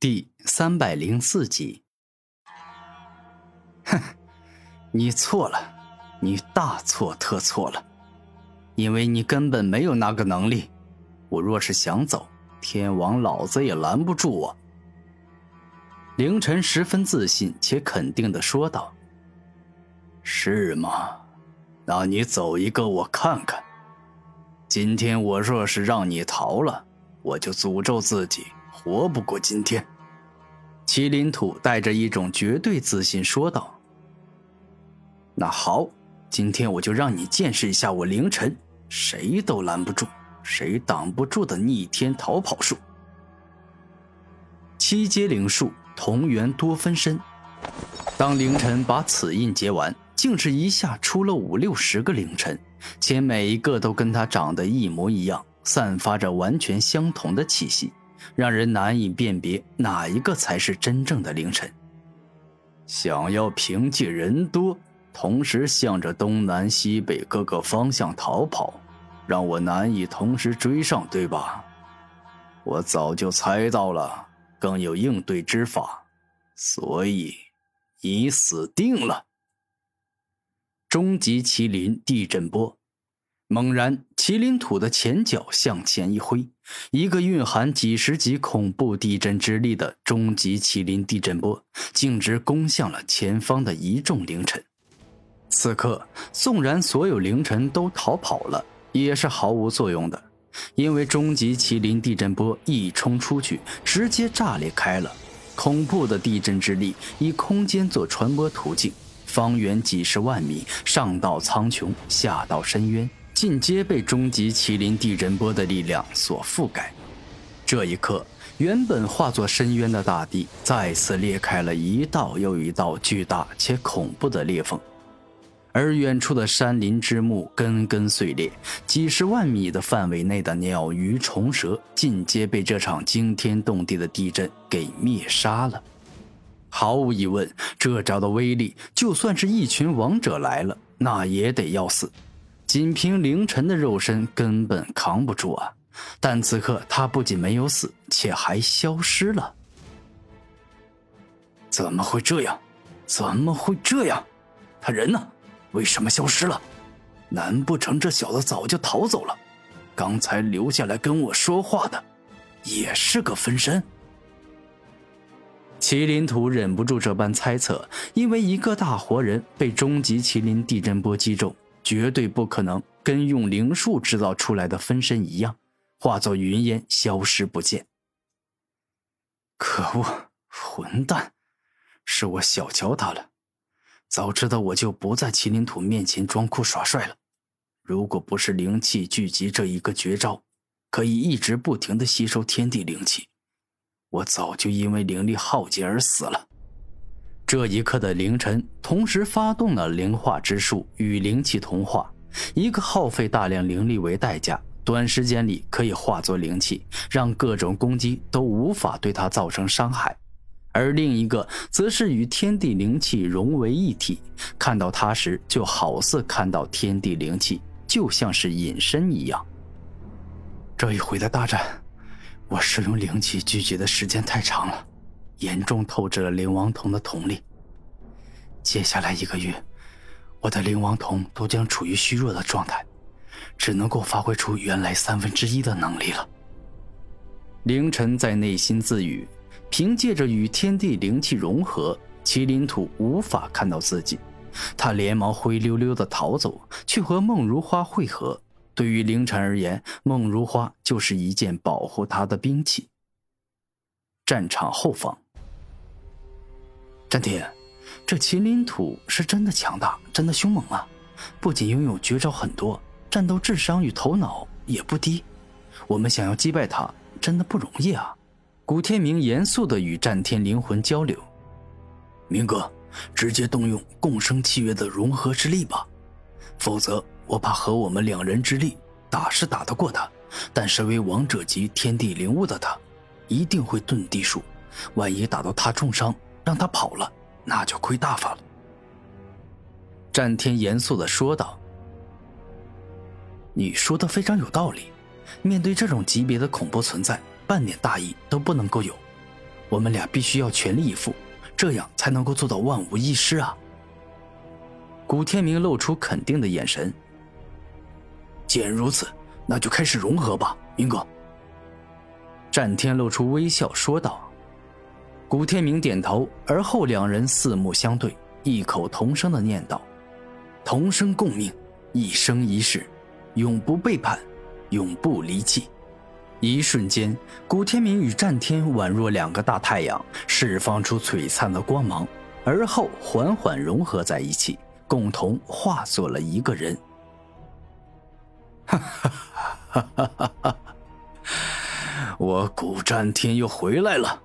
第三百零四集。哼，你错了，你大错特错了，因为你根本没有那个能力。我若是想走，天王老子也拦不住我。凌晨十分自信且肯定的说道：“是吗？那你走一个我看看。今天我若是让你逃了，我就诅咒自己。”活不过今天，麒麟土带着一种绝对自信说道：“那好，今天我就让你见识一下我凌晨谁都拦不住、谁挡不住的逆天逃跑术。七阶灵术，同源多分身。当凌晨把此印结完，竟是一下出了五六十个凌晨，且每一个都跟他长得一模一样，散发着完全相同的气息。”让人难以辨别哪一个才是真正的凌晨。想要凭借人多，同时向着东南西北各个方向逃跑，让我难以同时追上，对吧？我早就猜到了，更有应对之法，所以你死定了。终极麒麟地震波。猛然，麒麟土的前脚向前一挥，一个蕴含几十级恐怖地震之力的终极麒麟地震波，径直攻向了前方的一众凌晨。此刻，纵然所有凌晨都逃跑了，也是毫无作用的，因为终极麒麟地震波一冲出去，直接炸裂开了。恐怖的地震之力以空间做传播途径，方圆几十万米，上到苍穹，下到深渊。尽皆被终极麒麟地震波的力量所覆盖。这一刻，原本化作深渊的大地再次裂开了一道又一道巨大且恐怖的裂缝，而远处的山林之木根根碎裂，几十万米的范围内的鸟鱼虫蛇尽皆被这场惊天动地的地震给灭杀了。毫无疑问，这招的威力，就算是一群王者来了，那也得要死。仅凭凌晨的肉身根本扛不住啊！但此刻他不仅没有死，且还消失了。怎么会这样？怎么会这样？他人呢？为什么消失了？难不成这小子早就逃走了？刚才留下来跟我说话的，也是个分身？麒麟图忍不住这般猜测，因为一个大活人被终极麒麟地震波击中。绝对不可能跟用灵术制造出来的分身一样，化作云烟消失不见。可恶，混蛋！是我小瞧他了。早知道我就不在麒麟土面前装酷耍帅了。如果不是灵气聚集这一个绝招，可以一直不停的吸收天地灵气，我早就因为灵力耗尽而死了。这一刻的凌晨，同时发动了灵化之术与灵气同化，一个耗费大量灵力为代价，短时间里可以化作灵气，让各种攻击都无法对他造成伤害；而另一个则是与天地灵气融为一体，看到他时就好似看到天地灵气，就像是隐身一样。这一回的大战，我使用灵气聚集的时间太长了。严重透支了灵王瞳的瞳力。接下来一个月，我的灵王瞳都将处于虚弱的状态，只能够发挥出原来三分之一的能力了。凌晨在内心自语，凭借着与天地灵气融合，麒麟土无法看到自己。他连忙灰溜溜的逃走，去和梦如花会合。对于凌晨而言，梦如花就是一件保护他的兵器。战场后方。战天，这麒麟土是真的强大，真的凶猛啊！不仅拥有绝招很多，战斗智商与头脑也不低。我们想要击败他，真的不容易啊！古天明严肃的与战天灵魂交流。明哥，直接动用共生契约的融合之力吧，否则我怕和我们两人之力打是打得过他，但身为王者级天地灵物的他，一定会遁地术。万一打到他重伤。让他跑了，那就亏大发了。战天严肃的说道：“你说的非常有道理。面对这种级别的恐怖存在，半点大意都不能够有。我们俩必须要全力以赴，这样才能够做到万无一失啊！古天明露出肯定的眼神。既然如此，那就开始融合吧，明哥。战天露出微笑说道。古天明点头，而后两人四目相对，异口同声的念道：“同生共命，一生一世，永不背叛，永不离弃。”一瞬间，古天明与战天宛若两个大太阳，释放出璀璨的光芒，而后缓缓融合在一起，共同化作了一个人。哈哈哈哈哈哈！我古战天又回来了，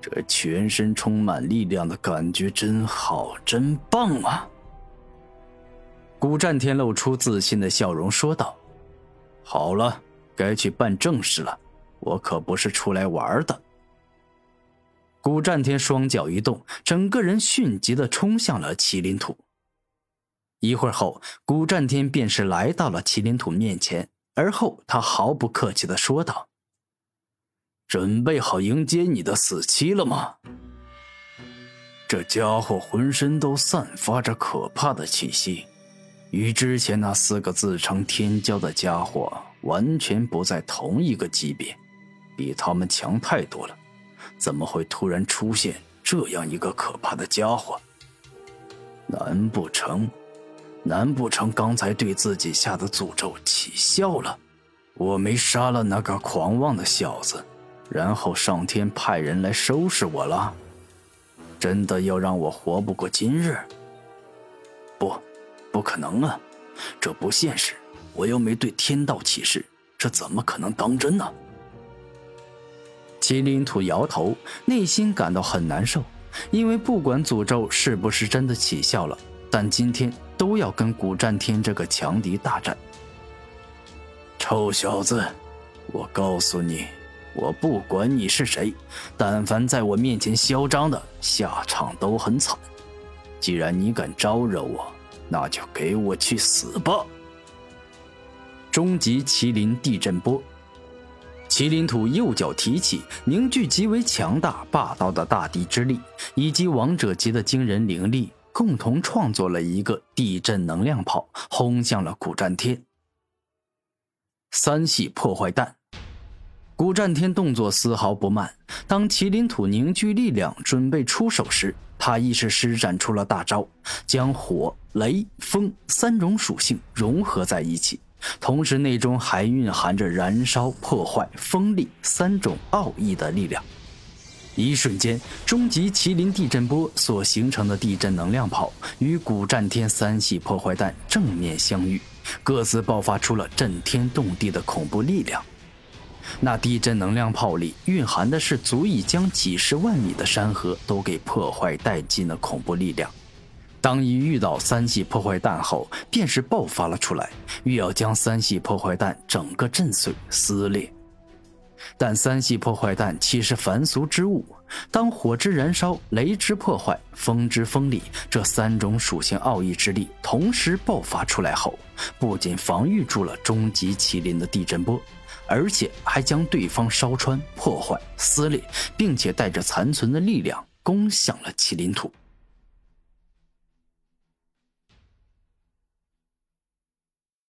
这全身充满力量的感觉真好，真棒啊！古战天露出自信的笑容说道：“好了。”该去办正事了，我可不是出来玩的。古战天双脚一动，整个人迅疾的冲向了麒麟土。一会儿后，古战天便是来到了麒麟土面前，而后他毫不客气的说道：“准备好迎接你的死期了吗？”这家伙浑身都散发着可怕的气息，与之前那四个自称天骄的家伙。完全不在同一个级别，比他们强太多了。怎么会突然出现这样一个可怕的家伙？难不成，难不成刚才对自己下的诅咒起效了？我没杀了那个狂妄的小子，然后上天派人来收拾我了？真的要让我活不过今日？不，不可能啊，这不现实。我又没对天道起誓，这怎么可能当真呢？麒麟土摇头，内心感到很难受，因为不管诅咒是不是真的起效了，但今天都要跟古战天这个强敌大战。臭小子，我告诉你，我不管你是谁，但凡在我面前嚣张的，下场都很惨。既然你敢招惹我，那就给我去死吧！终极麒麟地震波，麒麟土右脚提起，凝聚极为强大霸道的大地之力，以及王者级的惊人灵力，共同创作了一个地震能量炮，轰向了古战天。三系破坏弹，古战天动作丝毫不慢。当麒麟土凝聚力量准备出手时，他亦是施展出了大招，将火、雷、风三种属性融合在一起。同时，内中还蕴含着燃烧、破坏、锋利三种奥义的力量。一瞬间，终极麒麟地震波所形成的地震能量炮与古战天三系破坏弹正面相遇，各自爆发出了震天动地的恐怖力量。那地震能量炮里蕴含的是足以将几十万米的山河都给破坏殆尽的恐怖力量。当一遇到三系破坏弹后，便是爆发了出来，欲要将三系破坏弹整个震碎撕裂。但三系破坏弹岂是凡俗之物？当火之燃烧、雷之破坏、风之锋利这三种属性奥义之力同时爆发出来后，不仅防御住了终极麒麟的地震波，而且还将对方烧穿、破坏、撕裂，并且带着残存的力量攻向了麒麟土。